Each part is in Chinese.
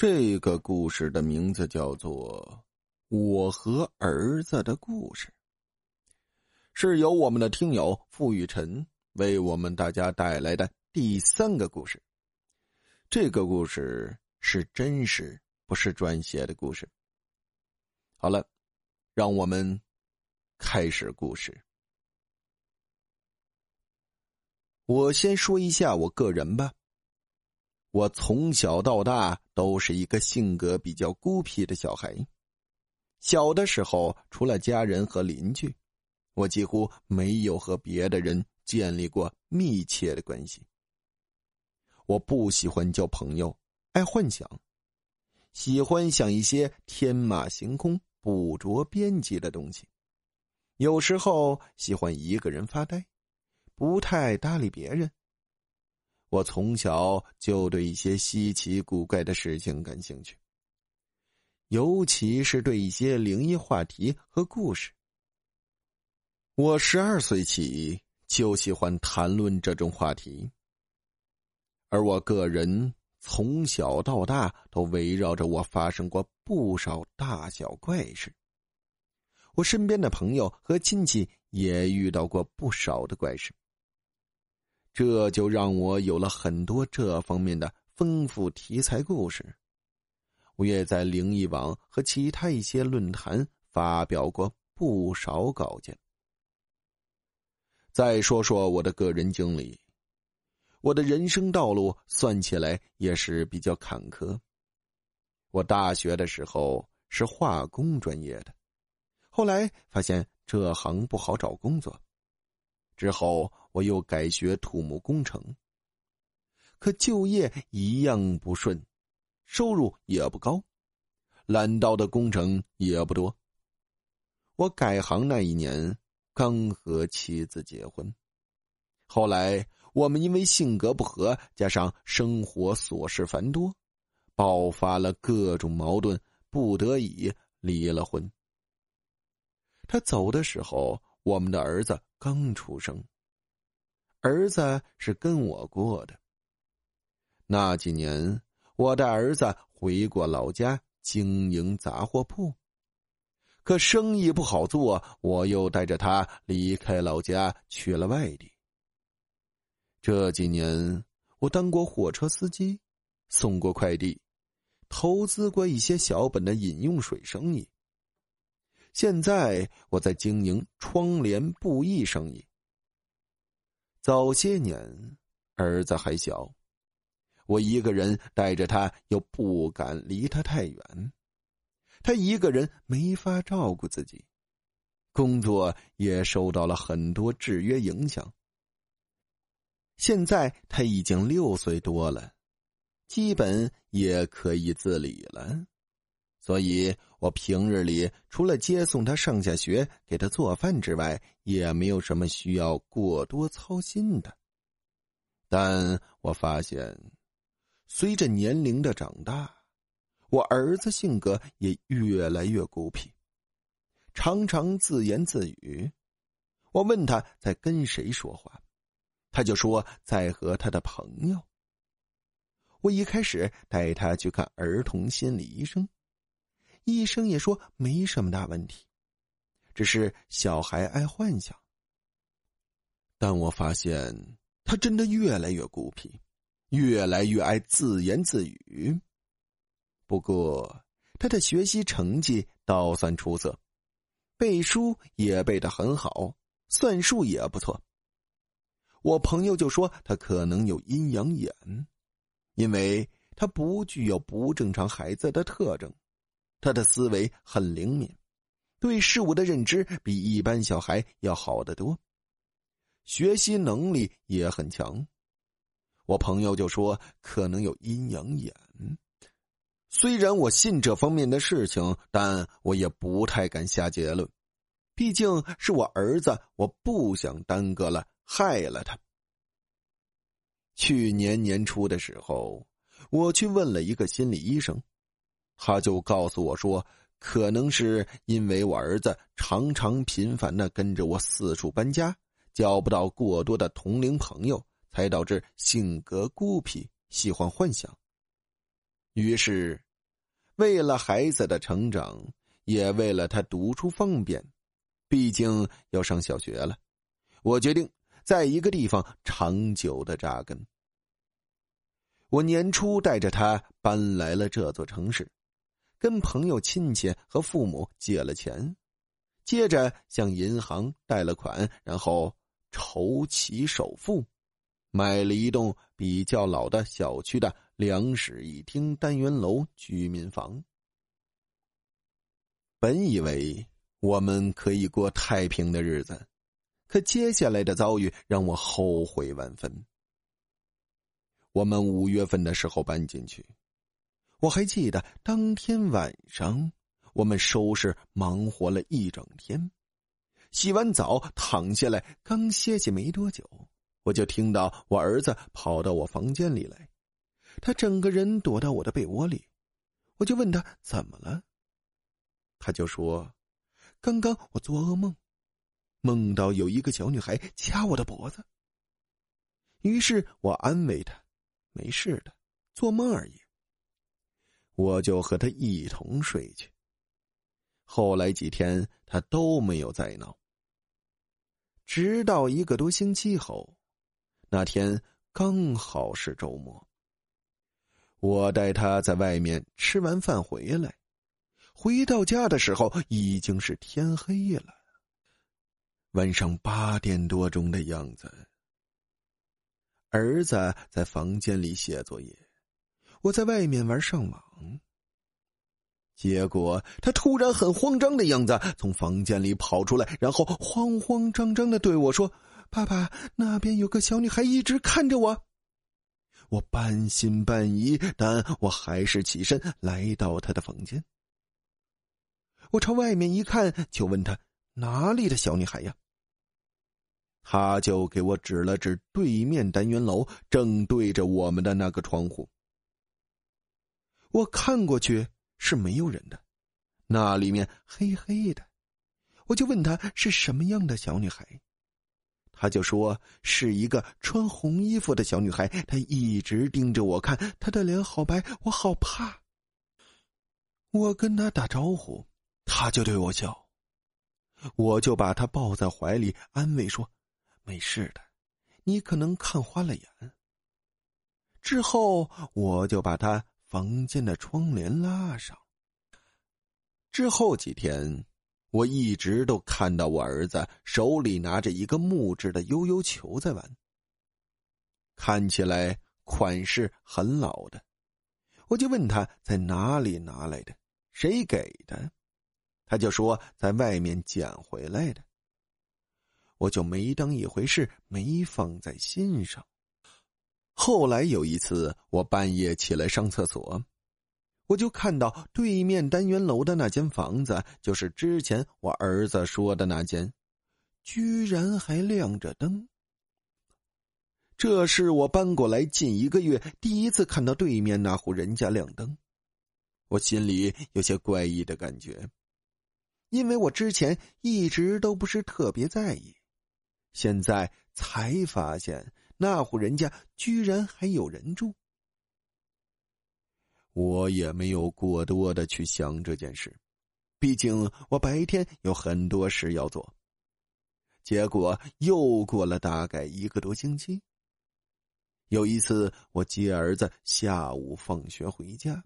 这个故事的名字叫做《我和儿子的故事》，是由我们的听友付雨辰为我们大家带来的第三个故事。这个故事是真实，不是撰写的故事。好了，让我们开始故事。我先说一下我个人吧。我从小到大都是一个性格比较孤僻的小孩。小的时候，除了家人和邻居，我几乎没有和别的人建立过密切的关系。我不喜欢交朋友，爱幻想，喜欢想一些天马行空、不着边际的东西。有时候喜欢一个人发呆，不太搭理别人。我从小就对一些稀奇古怪的事情感兴趣，尤其是对一些灵异话题和故事。我十二岁起就喜欢谈论这种话题，而我个人从小到大都围绕着我发生过不少大小怪事。我身边的朋友和亲戚也遇到过不少的怪事。这就让我有了很多这方面的丰富题材故事。我也在灵异网和其他一些论坛发表过不少稿件。再说说我的个人经历，我的人生道路算起来也是比较坎坷。我大学的时候是化工专业的，后来发现这行不好找工作。之后，我又改学土木工程，可就业一样不顺，收入也不高，揽到的工程也不多。我改行那一年，刚和妻子结婚，后来我们因为性格不合，加上生活琐事繁多，爆发了各种矛盾，不得已离了婚。他走的时候。我们的儿子刚出生，儿子是跟我过的。那几年，我带儿子回过老家经营杂货铺，可生意不好做，我又带着他离开老家去了外地。这几年，我当过货车司机，送过快递，投资过一些小本的饮用水生意。现在我在经营窗帘布艺生意。早些年，儿子还小，我一个人带着他，又不敢离他太远，他一个人没法照顾自己，工作也受到了很多制约影响。现在他已经六岁多了，基本也可以自理了。所以，我平日里除了接送他上下学、给他做饭之外，也没有什么需要过多操心的。但我发现，随着年龄的长大，我儿子性格也越来越孤僻，常常自言自语。我问他在跟谁说话，他就说在和他的朋友。我一开始带他去看儿童心理医生。医生也说没什么大问题，只是小孩爱幻想。但我发现他真的越来越孤僻，越来越爱自言自语。不过他的学习成绩倒算出色，背书也背得很好，算术也不错。我朋友就说他可能有阴阳眼，因为他不具有不正常孩子的特征。他的思维很灵敏，对事物的认知比一般小孩要好得多，学习能力也很强。我朋友就说可能有阴阳眼，虽然我信这方面的事情，但我也不太敢下结论，毕竟是我儿子，我不想耽搁了，害了他。去年年初的时候，我去问了一个心理医生。他就告诉我说，可能是因为我儿子常常频繁的跟着我四处搬家，交不到过多的同龄朋友，才导致性格孤僻，喜欢幻想。于是为了孩子的成长，也为了他读书方便，毕竟要上小学了，我决定在一个地方长久的扎根。我年初带着他搬来了这座城市，跟朋友、亲戚和父母借了钱，接着向银行贷了款，然后筹齐首付，买了一栋比较老的小区的。两室一厅单元楼居民房，本以为我们可以过太平的日子，可接下来的遭遇让我后悔万分。我们五月份的时候搬进去，我还记得当天晚上，我们收拾忙活了一整天，洗完澡躺下来，刚歇息没多久，我就听到我儿子跑到我房间里来。他整个人躲到我的被窝里，我就问他怎么了。他就说：“刚刚我做噩梦，梦到有一个小女孩掐我的脖子。”于是我安慰他：“没事的，做梦而已。”我就和他一同睡去。后来几天他都没有再闹，直到一个多星期后，那天刚好是周末。我带他在外面吃完饭回来，回到家的时候已经是天黑了，晚上八点多钟的样子。儿子在房间里写作业，我在外面玩上网。结果他突然很慌张的样子从房间里跑出来，然后慌慌张张的对我说：“爸爸，那边有个小女孩一直看着我。”我半信半疑，但我还是起身来到他的房间。我朝外面一看，就问他：“哪里的小女孩呀？”他就给我指了指对面单元楼，正对着我们的那个窗户。我看过去是没有人的，那里面黑黑的。我就问他是什么样的小女孩。他就说是一个穿红衣服的小女孩，她一直盯着我看，她的脸好白，我好怕。我跟她打招呼，她就对我笑，我就把她抱在怀里，安慰说：“没事的，你可能看花了眼。”之后我就把她房间的窗帘拉上。之后几天。我一直都看到我儿子手里拿着一个木质的悠悠球在玩，看起来款式很老的，我就问他在哪里拿来的，谁给的，他就说在外面捡回来的，我就没当一回事，没放在心上。后来有一次，我半夜起来上厕所。我就看到对面单元楼的那间房子，就是之前我儿子说的那间，居然还亮着灯。这是我搬过来近一个月第一次看到对面那户人家亮灯，我心里有些怪异的感觉，因为我之前一直都不是特别在意，现在才发现那户人家居然还有人住。我也没有过多的去想这件事，毕竟我白天有很多事要做。结果又过了大概一个多星期。有一次，我接儿子下午放学回家，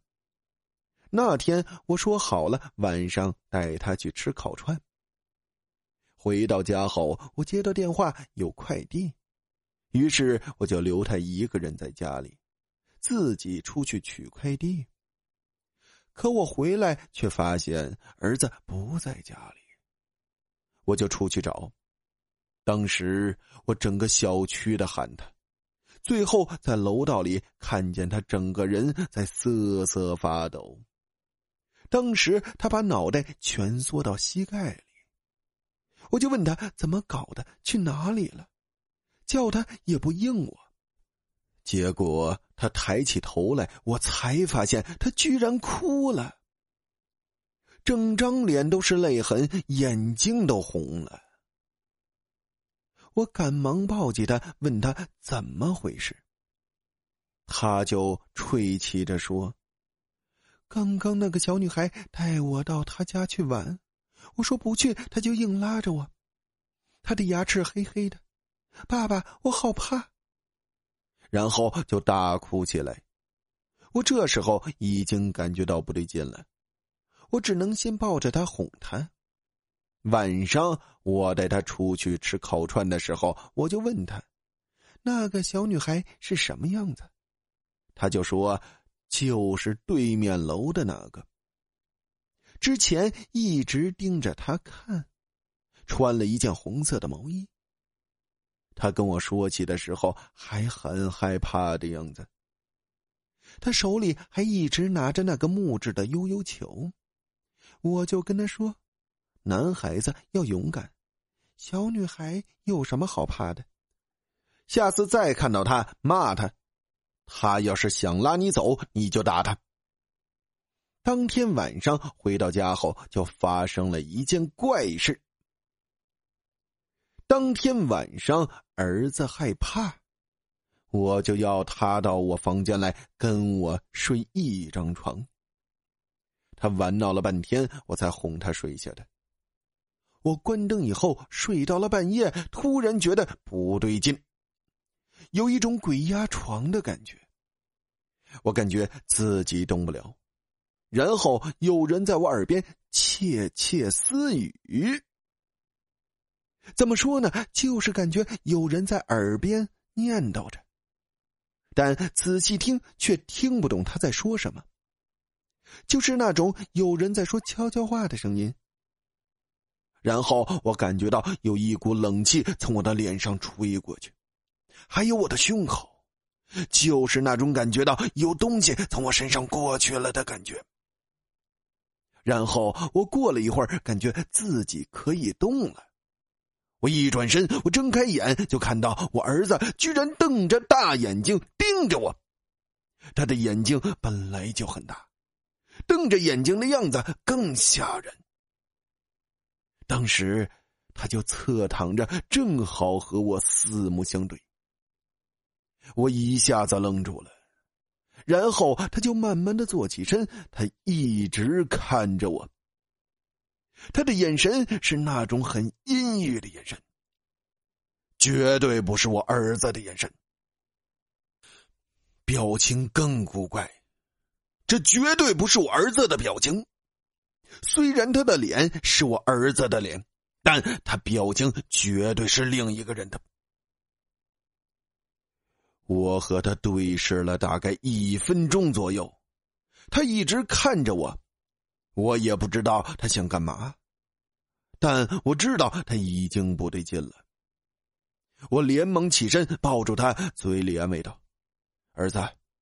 那天我说好了晚上带他去吃烤串。回到家后，我接到电话有快递，于是我就留他一个人在家里。自己出去取快递，可我回来却发现儿子不在家里，我就出去找。当时我整个小区的喊他，最后在楼道里看见他整个人在瑟瑟发抖。当时他把脑袋蜷缩到膝盖里，我就问他怎么搞的，去哪里了，叫他也不应我。结果他抬起头来，我才发现他居然哭了，整张脸都是泪痕，眼睛都红了。我赶忙抱起他，问他怎么回事。他就啜泣着说：“刚刚那个小女孩带我到她家去玩，我说不去，她就硬拉着我。她的牙齿黑黑的，爸爸，我好怕。然后就大哭起来。我这时候已经感觉到不对劲了，我只能先抱着她哄她。晚上我带她出去吃烤串的时候，我就问她：“那个小女孩是什么样子？”她就说。就是对面楼的那个。之前一直盯着他看，穿了一件红色的毛衣。他跟我说起的时候还很害怕的样子。他手里还一直拿着那个木质的悠悠球，我就跟他说：“男孩子要勇敢，小女孩有什么好怕的？下次再看到他，骂他。”他要是想拉你走，你就打他。当天晚上回到家后，就发生了一件怪事。当天晚上，儿子害怕，我就要他到我房间来跟我睡一张床。他玩闹了半天，我才哄他睡下的。我关灯以后睡到了半夜，突然觉得不对劲。有一种鬼压床的感觉，我感觉自己动不了，然后有人在我耳边窃窃私语。怎么说呢？就是感觉有人在耳边念叨着，但仔细听却听不懂他在说什么，就是那种有人在说悄悄话的声音。然后我感觉到有一股冷气从我的脸上吹过去。还有我的胸口，就是那种感觉到有东西从我身上过去了的感觉。然后我过了一会儿，感觉自己可以动了。我一转身，我睁开眼，就看到我儿子居然瞪着大眼睛盯着我。他的眼睛本来就很大，瞪着眼睛的样子更吓人。当时，他就侧躺着，正好和我四目相对。我一下子愣住了，然后他就慢慢的坐起身，他一直看着我。他的眼神是那种很阴郁的眼神，绝对不是我儿子的眼神。表情更古怪，这绝对不是我儿子的表情。虽然他的脸是我儿子的脸，但他表情绝对是另一个人的。我和他对视了大概一分钟左右，他一直看着我，我也不知道他想干嘛，但我知道他已经不对劲了。我连忙起身抱住他，嘴里安慰道：“儿子，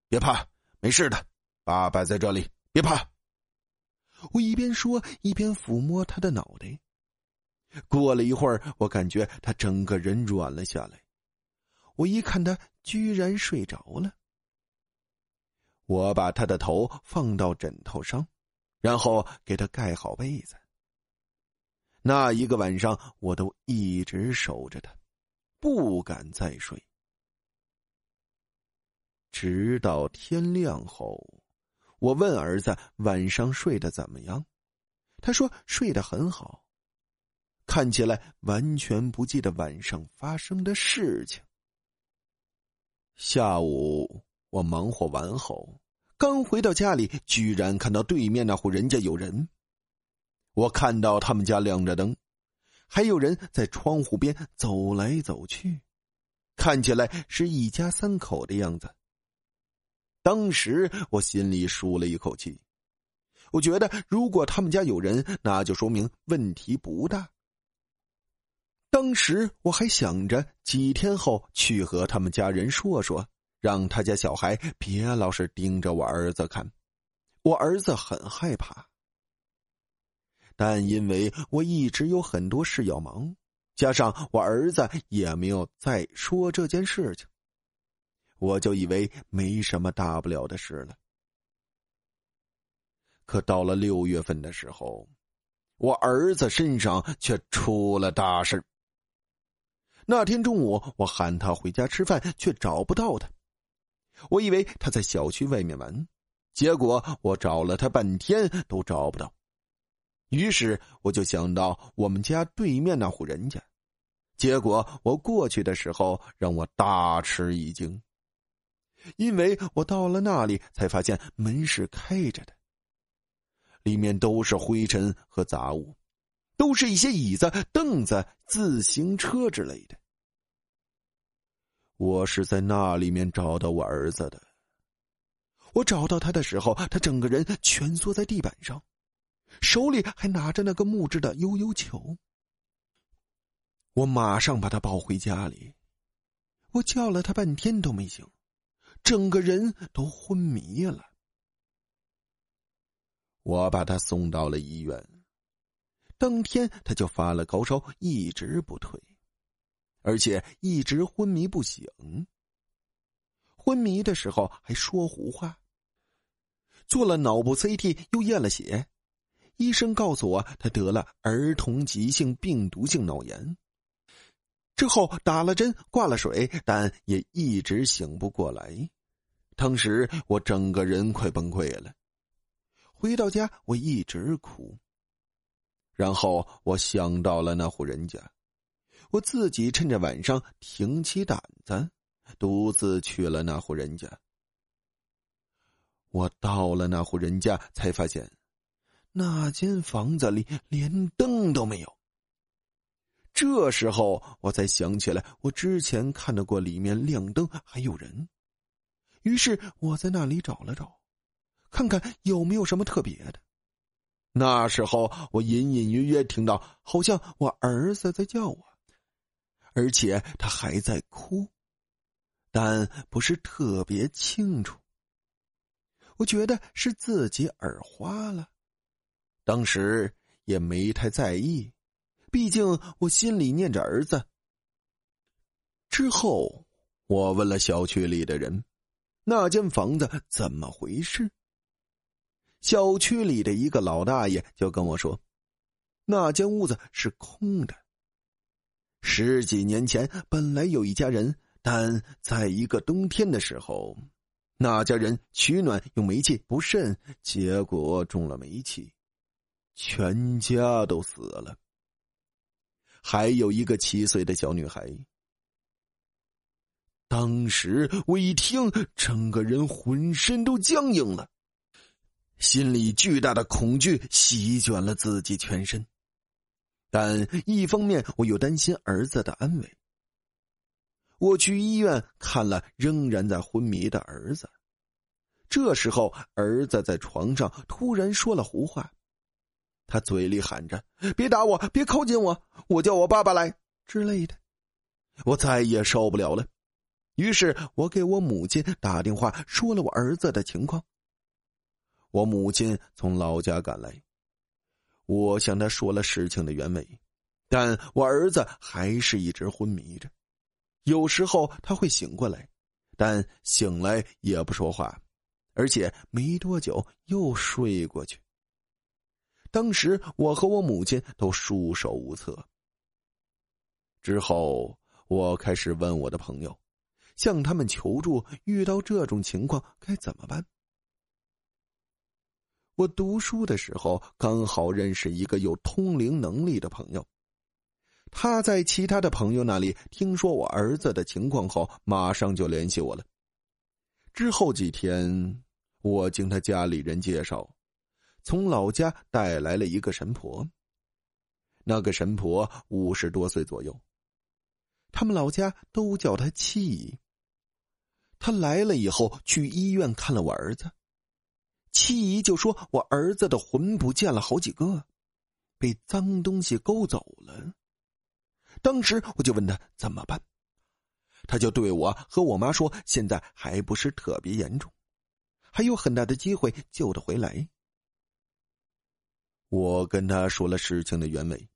别怕，没事的，爸爸在这里，别怕。”我一边说一边抚摸他的脑袋。过了一会儿，我感觉他整个人软了下来。我一看，他居然睡着了。我把他的头放到枕头上，然后给他盖好被子。那一个晚上，我都一直守着他，不敢再睡。直到天亮后，我问儿子晚上睡得怎么样，他说睡得很好，看起来完全不记得晚上发生的事情。下午我忙活完后，刚回到家里，居然看到对面那户人家有人。我看到他们家亮着灯，还有人在窗户边走来走去，看起来是一家三口的样子。当时我心里舒了一口气，我觉得如果他们家有人，那就说明问题不大。当时我还想着几天后去和他们家人说说，让他家小孩别老是盯着我儿子看，我儿子很害怕。但因为我一直有很多事要忙，加上我儿子也没有再说这件事情，我就以为没什么大不了的事了。可到了六月份的时候，我儿子身上却出了大事。那天中午，我喊他回家吃饭，却找不到他。我以为他在小区外面玩，结果我找了他半天都找不到。于是我就想到我们家对面那户人家，结果我过去的时候让我大吃一惊，因为我到了那里才发现门是开着的，里面都是灰尘和杂物，都是一些椅子、凳子、自行车之类的。我是在那里面找到我儿子的。我找到他的时候，他整个人蜷缩在地板上。手里还拿着那个木质的悠悠球，我马上把他抱回家里，我叫了他半天都没醒，整个人都昏迷了。我把他送到了医院，当天他就发了高烧，一直不退，而且一直昏迷不醒。昏迷的时候还说胡话。做了脑部 CT，又验了血。医生告诉我，他得了儿童急性病毒性脑炎。之后打了针，挂了水，但也一直醒不过来。当时我整个人快崩溃了。回到家，我一直哭。然后我想到了那户人家，我自己趁着晚上挺起胆子，独自去了那户人家。我到了那户人家，才发现。那间房子里连灯都没有。这时候我才想起来，我之前看到过里面亮灯还有人。于是我在那里找了找，看看有没有什么特别的。那时候我隐隐约约听到，好像我儿子在叫我，而且他还在哭，但不是特别清楚。我觉得是自己耳花了。当时也没太在意，毕竟我心里念着儿子。之后，我问了小区里的人，那间房子怎么回事？小区里的一个老大爷就跟我说，那间屋子是空的。十几年前本来有一家人，但在一个冬天的时候，那家人取暖用煤气不慎，结果中了煤气。全家都死了，还有一个七岁的小女孩。当时我一听，整个人浑身都僵硬了，心里巨大的恐惧席卷了自己全身。但一方面，我又担心儿子的安危。我去医院看了仍然在昏迷的儿子。这时候，儿子在床上突然说了胡话。他嘴里喊着：“别打我，别靠近我，我叫我爸爸来之类的。”我再也受不了了，于是我给我母亲打电话，说了我儿子的情况。我母亲从老家赶来，我向他说了事情的原委，但我儿子还是一直昏迷着，有时候他会醒过来，但醒来也不说话，而且没多久又睡过去。当时我和我母亲都束手无策。之后，我开始问我的朋友，向他们求助，遇到这种情况该怎么办？我读书的时候刚好认识一个有通灵能力的朋友，他在其他的朋友那里听说我儿子的情况后，马上就联系我了。之后几天，我经他家里人介绍。从老家带来了一个神婆。那个神婆五十多岁左右，他们老家都叫她七姨。她来了以后，去医院看了我儿子，七姨就说我儿子的魂不见了好几个，被脏东西勾走了。当时我就问他怎么办，他就对我和我妈说，现在还不是特别严重，还有很大的机会救得回来。我跟他说了事情的原委，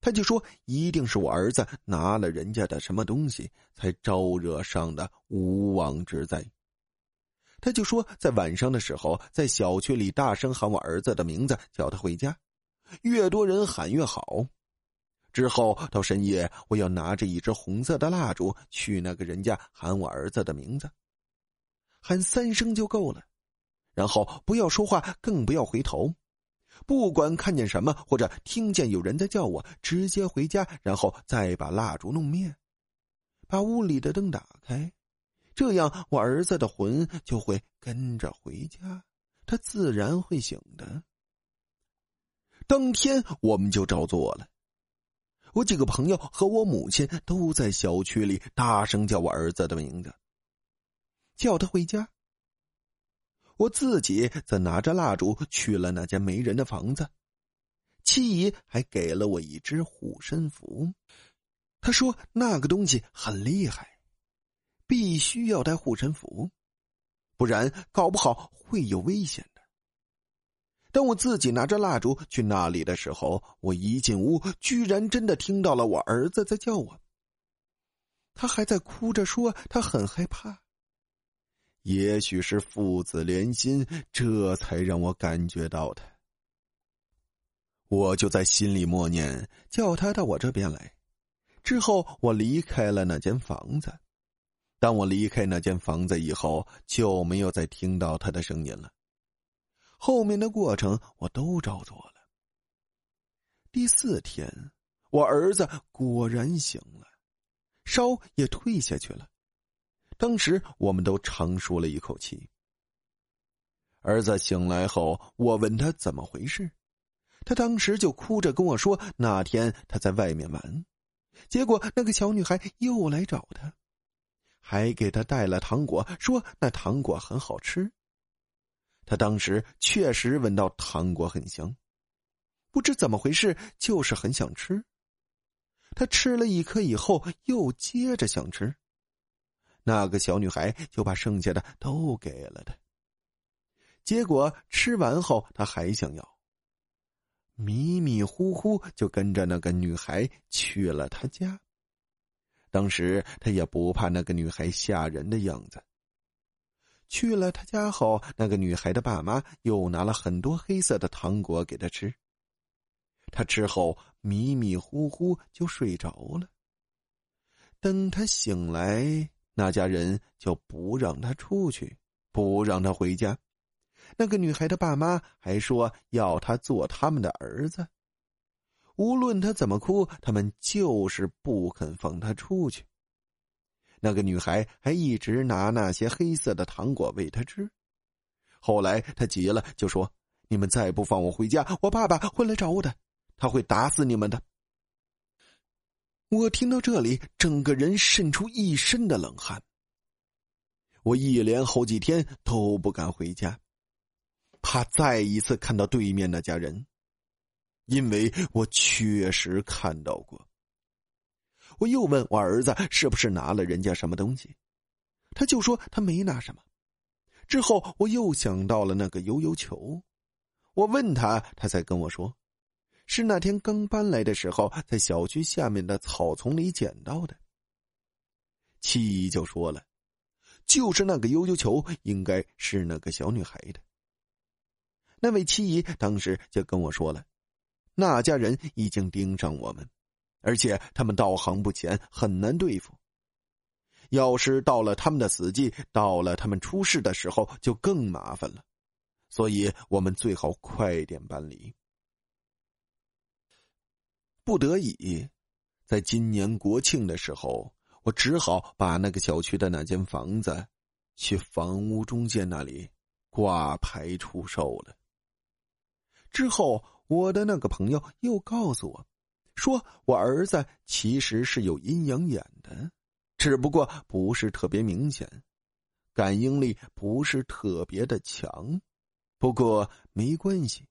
他就说一定是我儿子拿了人家的什么东西，才招惹上的无妄之灾。他就说在晚上的时候，在小区里大声喊我儿子的名字，叫他回家，越多人喊越好。之后到深夜，我要拿着一支红色的蜡烛去那个人家喊我儿子的名字，喊三声就够了。然后不要说话，更不要回头。不管看见什么，或者听见有人在叫我，直接回家，然后再把蜡烛弄灭，把屋里的灯打开，这样我儿子的魂就会跟着回家，他自然会醒的。当天我们就照做了。我几个朋友和我母亲都在小区里大声叫我儿子的名字，叫他回家。我自己则拿着蜡烛去了那间没人的房子，七姨还给了我一只护身符，她说那个东西很厉害，必须要带护身符，不然搞不好会有危险的。当我自己拿着蜡烛去那里的时候，我一进屋，居然真的听到了我儿子在叫我，他还在哭着说他很害怕。也许是父子连心，这才让我感觉到的。我就在心里默念，叫他到我这边来。之后，我离开了那间房子。当我离开那间房子以后，就没有再听到他的声音了。后面的过程我都照做了。第四天，我儿子果然醒了，烧也退下去了。当时我们都长舒了一口气。儿子醒来后，我问他怎么回事，他当时就哭着跟我说：“那天他在外面玩，结果那个小女孩又来找他，还给他带了糖果，说那糖果很好吃。他当时确实闻到糖果很香，不知怎么回事，就是很想吃。他吃了一颗以后，又接着想吃。”那个小女孩就把剩下的都给了他。结果吃完后，他还想要，迷迷糊糊就跟着那个女孩去了他家。当时他也不怕那个女孩吓人的样子。去了他家后，那个女孩的爸妈又拿了很多黑色的糖果给他吃。他吃后迷迷糊糊就睡着了。等他醒来。那家人就不让他出去，不让他回家。那个女孩的爸妈还说要他做他们的儿子，无论他怎么哭，他们就是不肯放他出去。那个女孩还一直拿那些黑色的糖果喂他吃。后来他急了，就说：“你们再不放我回家，我爸爸会来找我的，他会打死你们的。”我听到这里，整个人渗出一身的冷汗。我一连好几天都不敢回家，怕再一次看到对面那家人，因为我确实看到过。我又问我儿子是不是拿了人家什么东西，他就说他没拿什么。之后我又想到了那个悠悠球，我问他，他才跟我说。是那天刚搬来的时候，在小区下面的草丛里捡到的。七姨就说了：“就是那个悠悠球，应该是那个小女孩的。”那位七姨当时就跟我说了：“那家人已经盯上我们，而且他们道行不浅，很难对付。要是到了他们的死季，到了他们出事的时候，就更麻烦了。所以我们最好快点搬离。”不得已，在今年国庆的时候，我只好把那个小区的那间房子，去房屋中介那里挂牌出售了。之后，我的那个朋友又告诉我，说我儿子其实是有阴阳眼的，只不过不是特别明显，感应力不是特别的强。不过没关系，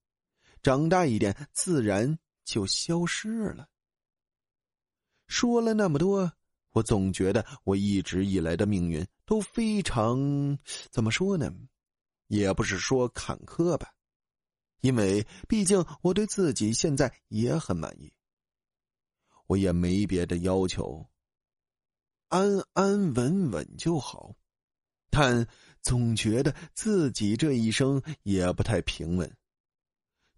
长大一点自然。就消失了。说了那么多，我总觉得我一直以来的命运都非常怎么说呢？也不是说坎坷吧，因为毕竟我对自己现在也很满意。我也没别的要求，安安稳稳就好。但总觉得自己这一生也不太平稳。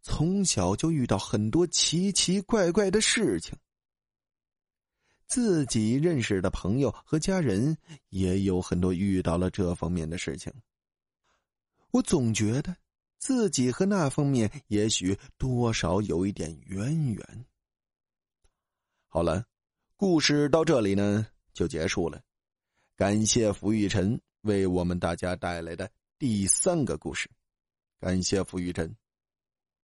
从小就遇到很多奇奇怪怪的事情，自己认识的朋友和家人也有很多遇到了这方面的事情。我总觉得自己和那方面也许多少有一点渊源。好了，故事到这里呢就结束了。感谢付玉晨为我们大家带来的第三个故事，感谢付玉晨。